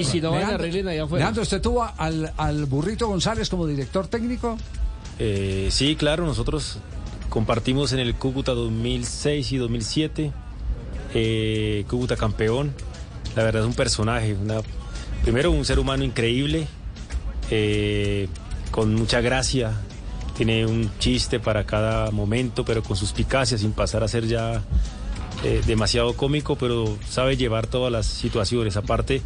Y si no van a Leandro, allá afuera. Leandro, ¿usted tuvo al, al Burrito González como director técnico? Eh, sí, claro, nosotros compartimos en el Cúcuta 2006 y 2007. Eh, Cúcuta campeón. La verdad es un personaje. una- primero, un ser humano increíble, eh, con mucha gracia. Tiene un chiste para cada momento, pero con suspicacia, sin pasar a ser ya eh, demasiado cómico, pero sabe llevar todas las situaciones. Aparte,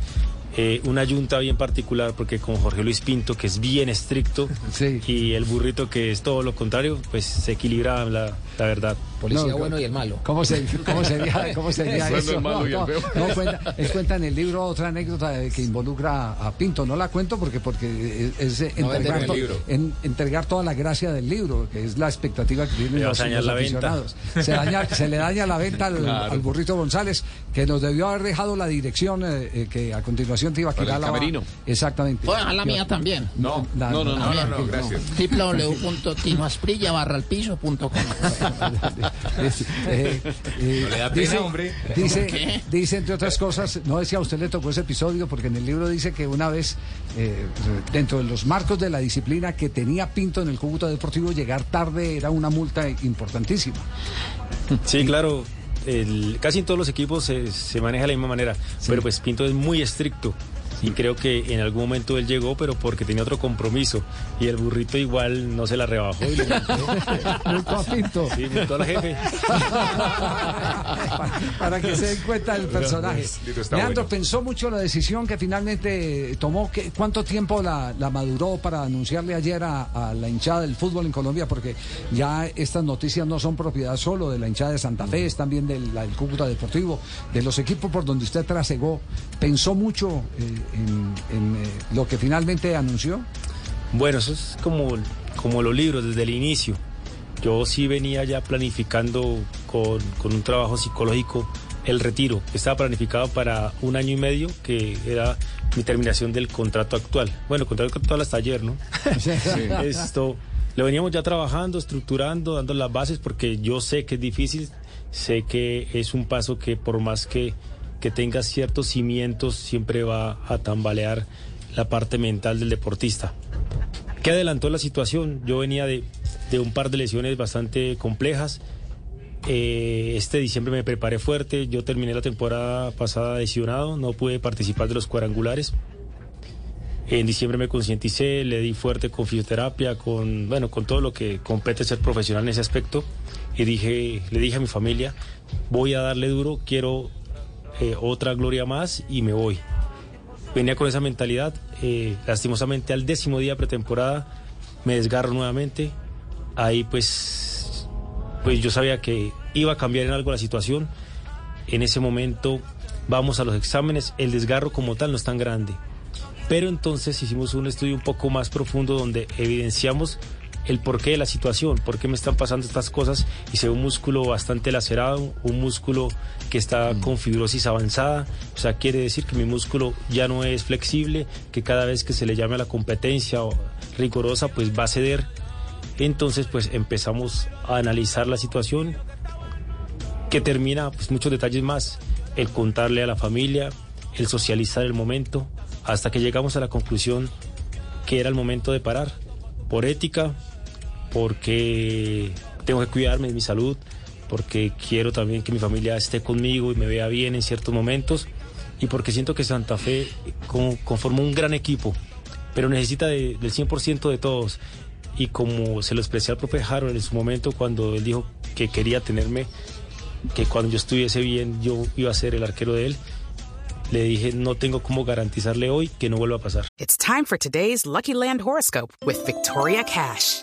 eh, una yunta bien particular, porque con Jorge Luis Pinto, que es bien estricto, Sí. y el burrito, que es todo lo contrario, pues se equilibra la, la verdad. Policía No, bueno y el malo. ¿Cómo, se, cómo sería, cómo sería Bueno, eso? el malo no, y el no, feo. no, cuenta, él cuenta en el libro otra anécdota que involucra a Pinto. No la cuento porque, porque es, es entregar, to- en- entregar toda la gracia del libro, que es la expectativa que tienen los, los la venta. aficionados. Se, daña- se le daña la venta al, Claro. al burrito González, que nos debió haber dejado la dirección eh, eh, que a continuación te iba a Para el quitar la camerino. Exactamente. ¿Puedo dejar la mía también? No, La- no, no, no, También. no, no, gracias. www.tinoasprilla barra al piso punto dice, hombre. Dice, dice, entre otras cosas, no decía a usted le tocó ese episodio porque en el libro dice que una vez, eh, dentro de los marcos de la disciplina que tenía Pinto en el Cúcuta Deportivo, llegar tarde era una multa importantísima. Sí, claro. El- casi en todos los equipos se, se maneja de la misma manera, pero pues Pinto es muy estricto. Y creo que en algún momento él llegó, pero porque tenía otro compromiso. Y el burrito igual no se la rebajó. Y le Pinto. Sí, multó a la jefe. para, para que se den cuenta del personaje. Está Leandro, pensó mucho la decisión que finalmente tomó. ¿Qué- ¿Cuánto tiempo la, la maduró para anunciarle ayer a, a la hinchada del fútbol en Colombia? Porque ya estas noticias no son propiedad solo de la hinchada de Santa Fe, es también del, la del Cúcuta Deportivo, de los equipos por donde usted trasegó. ¿Pensó mucho eh, en, en, eh, lo que finalmente anunció? Bueno, eso es como, como los libros desde el inicio. Yo sí venía ya planificando con, con un trabajo psicológico el retiro. Estaba planificado para un año y medio, que era mi terminación del contrato actual. Bueno, contrato actual hasta ayer, ¿no? Esto lo veníamos ya trabajando, estructurando, dando las bases, porque yo sé que es difícil, sé que es un paso que por más que, que tenga ciertos cimientos, siempre va a tambalear la parte mental del deportista. ¿Qué adelantó la situación? Yo venía de, de un par de lesiones bastante complejas. Eh, este diciembre me preparé fuerte. Yo terminé la temporada pasada lesionado. No pude participar de los cuadrangulares. En diciembre me concienticé, le di fuerte con fisioterapia, con, bueno, con todo lo que compete ser profesional en ese aspecto. Y dije, le dije a mi familia, voy a darle duro, quiero eh, otra gloria más y me voy venía con esa mentalidad. eh, lastimosamente al décimo día pretemporada me desgarro nuevamente. Ahí pues, pues yo sabía que iba a cambiar en algo la situación. En ese momento vamos a los exámenes. El desgarro como tal no es tan grande. Pero entonces hicimos un estudio un poco más profundo donde evidenciamos el porqué de la situación, por qué me están pasando estas cosas y se ve un músculo bastante lacerado, un músculo que está con fibrosis avanzada, o sea, quiere decir que mi músculo ya no es flexible, que cada vez que se le llame a la competencia rigurosa, pues va a ceder. Entonces, pues empezamos a analizar la situación que termina pues muchos detalles más, el contarle a la familia, el socializar el momento, hasta que llegamos a la conclusión que era el momento de parar, por ética, porque tengo que cuidarme de mi salud, porque quiero también que mi familia esté conmigo y me vea bien en ciertos momentos, y porque siento que Santa Fe con- conforma un gran equipo, pero necesita de- del 100% de todos. Y como se lo expresé al profe Harold en su momento cuando él dijo que quería tenerme, que cuando yo estuviese bien yo iba a ser el arquero de él, le dije no tengo cómo garantizarle hoy que no vuelva a pasar. It's time for today's Lucky Land horoscope with Victoria Cash.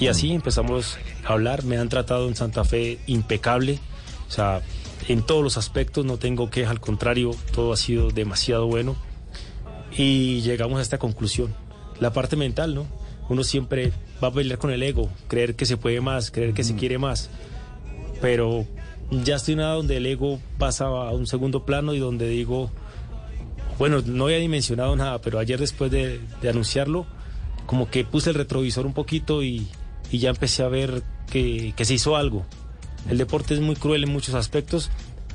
Y así empezamos a hablar. Me han tratado en Santa Fe impecable. O sea, en todos los aspectos no tengo queja. Al contrario, todo ha sido demasiado bueno. Y llegamos a esta conclusión. La parte mental, ¿no? Uno siempre va a pelear con el ego, creer que se puede más, creer que se quiere más. Pero ya estoy nada donde el ego pasa a un segundo plano y donde digo, bueno, no había dimensionado nada, pero ayer después de, de anunciarlo, como que puse el retrovisor un poquito y, y ya empecé a ver que, se hizo algo. El deporte es muy cruel en muchos aspectos,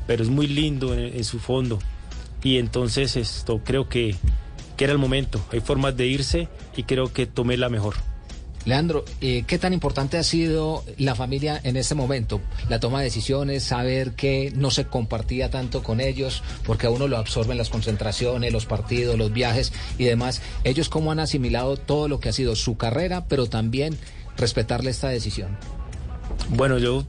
pero es muy lindo en, en su fondo. Y entonces esto creo que, que era el momento. Hay formas de irse y creo que tomé la mejor. Leandro, eh, ¿qué tan importante ha sido la familia en este momento? La toma de decisiones, saber que no se compartía tanto con ellos, porque a uno lo absorben las concentraciones, los partidos, los viajes y demás. ¿Ellos cómo han asimilado todo lo que ha sido su carrera, pero también respetarle esta decisión? Bueno, yo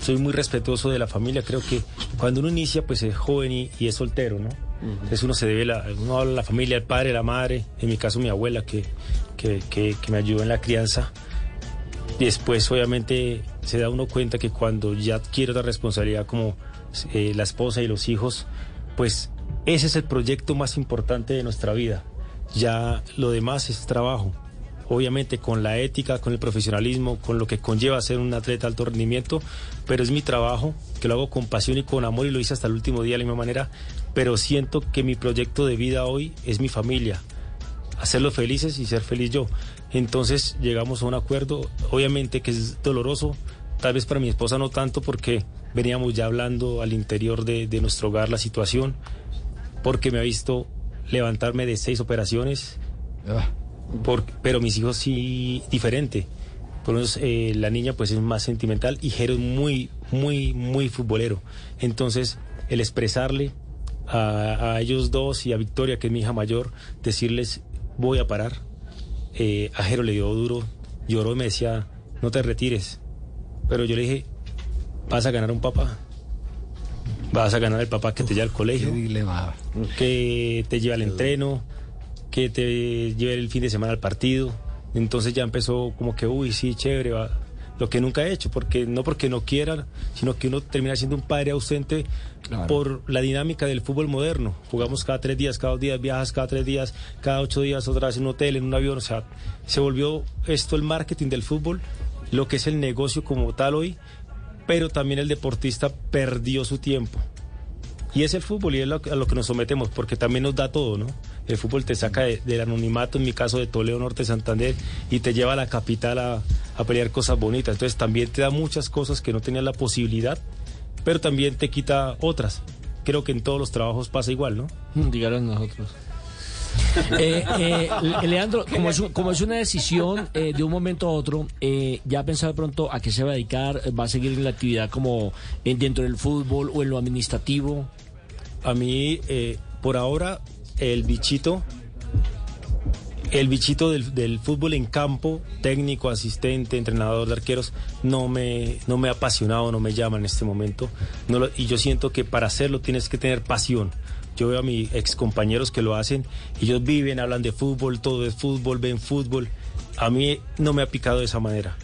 soy muy respetuoso de la familia. Creo que cuando uno inicia, pues es joven y, y es soltero, ¿no? Entonces uno se debe, la, uno habla a la familia, el padre, la madre, en mi caso mi abuela que, que, que, que, me ayudó en la crianza. Después obviamente se da uno cuenta que cuando ya adquiere otra responsabilidad como eh, la esposa y los hijos, pues ese es el proyecto más importante de nuestra vida. Ya lo demás es trabajo. Obviamente con la ética, con el profesionalismo, con lo que conlleva ser un atleta alto rendimiento, pero es mi trabajo, que lo hago con pasión y con amor y lo hice hasta el último día de la misma manera, pero siento que mi proyecto de vida hoy es mi familia, hacerlos felices y ser feliz yo. Entonces llegamos a un acuerdo, obviamente que es doloroso, tal vez para mi esposa no tanto porque veníamos ya hablando al interior de, de nuestro hogar la situación, porque me ha visto levantarme de seis operaciones, por, pero mis hijos sí diferente. Por lo menos eh, la niña pues es más sentimental y Jero es muy, muy, muy futbolero. Entonces el expresarle a, a ellos dos y a Victoria, que es mi hija mayor, decirles voy a parar. Eh, a Jero le dio duro, lloró y me decía, no te retires. Pero yo le dije, vas a ganar un papá. Vas a ganar el papá que te lleva al colegio, que te lleva al entreno, que te lleve el fin de semana al partido. Entonces ya empezó como que, uy, sí, chévere, va. lo que nunca he hecho, porque no porque no quieran, sino que uno termina siendo un padre ausente claro. por la dinámica del fútbol moderno. Jugamos cada tres días, cada dos días, viajas cada tres días, cada ocho días otra vez en un hotel, en un avión. O sea, se volvió esto el marketing del fútbol, lo que es el negocio como tal hoy, pero también el deportista perdió su tiempo. Y es el fútbol y es lo, a lo que nos sometemos, porque también nos da todo, ¿no? El fútbol te saca de, del anonimato, en mi caso de Toledo Norte Santander, y te lleva a la capital a, pelear cosas bonitas. Entonces también te da muchas cosas que no tenías la posibilidad, pero también te quita otras. Creo que en todos los trabajos pasa igual, ¿no? Díganos nosotros. Eh, eh, Leandro, como es, como es, una decisión eh, de un momento a otro, eh, ¿ya pensado pronto a qué se va a dedicar? ¿Va a seguir en la actividad como dentro del fútbol o en lo administrativo? A mí, eh, por ahora, el bichito, el bichito del, fútbol en campo, técnico, asistente, entrenador de arqueros, no me, no me ha apasionado, no me llama en este momento. Y yo siento que para hacerlo tienes que tener pasión. Yo veo a mis ex compañeros que lo hacen, ellos viven, hablan de fútbol, todo es fútbol, ven fútbol. A mí no me ha picado de esa manera.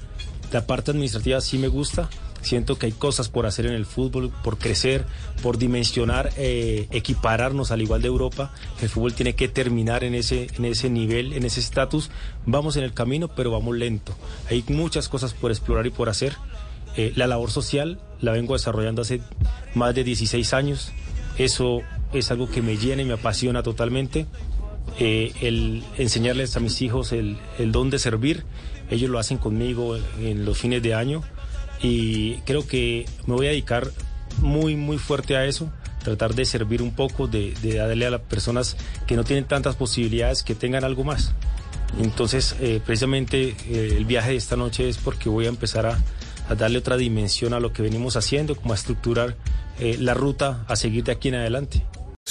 La parte administrativa sí me gusta, siento que hay cosas por hacer en el fútbol, por crecer, por dimensionar, eh, equipararnos al igual de Europa. El fútbol tiene que terminar en ese, en ese nivel, en ese estatus. Vamos en el camino, pero vamos lento. Hay muchas cosas por explorar y por hacer. Eh, la labor social la vengo desarrollando hace más de 16 años. Eso es algo que me llena y me apasiona totalmente. Eh, el enseñarles a mis hijos el, don de servir. Ellos lo hacen conmigo en los fines de año y creo que me voy a dedicar muy, muy fuerte a eso, tratar de servir un poco, de, de darle a las personas que no tienen tantas posibilidades que tengan algo más. Entonces, eh, precisamente eh, el viaje de esta noche es porque voy a empezar a, darle otra dimensión a lo que venimos haciendo, como a estructurar la ruta a seguir de aquí en adelante.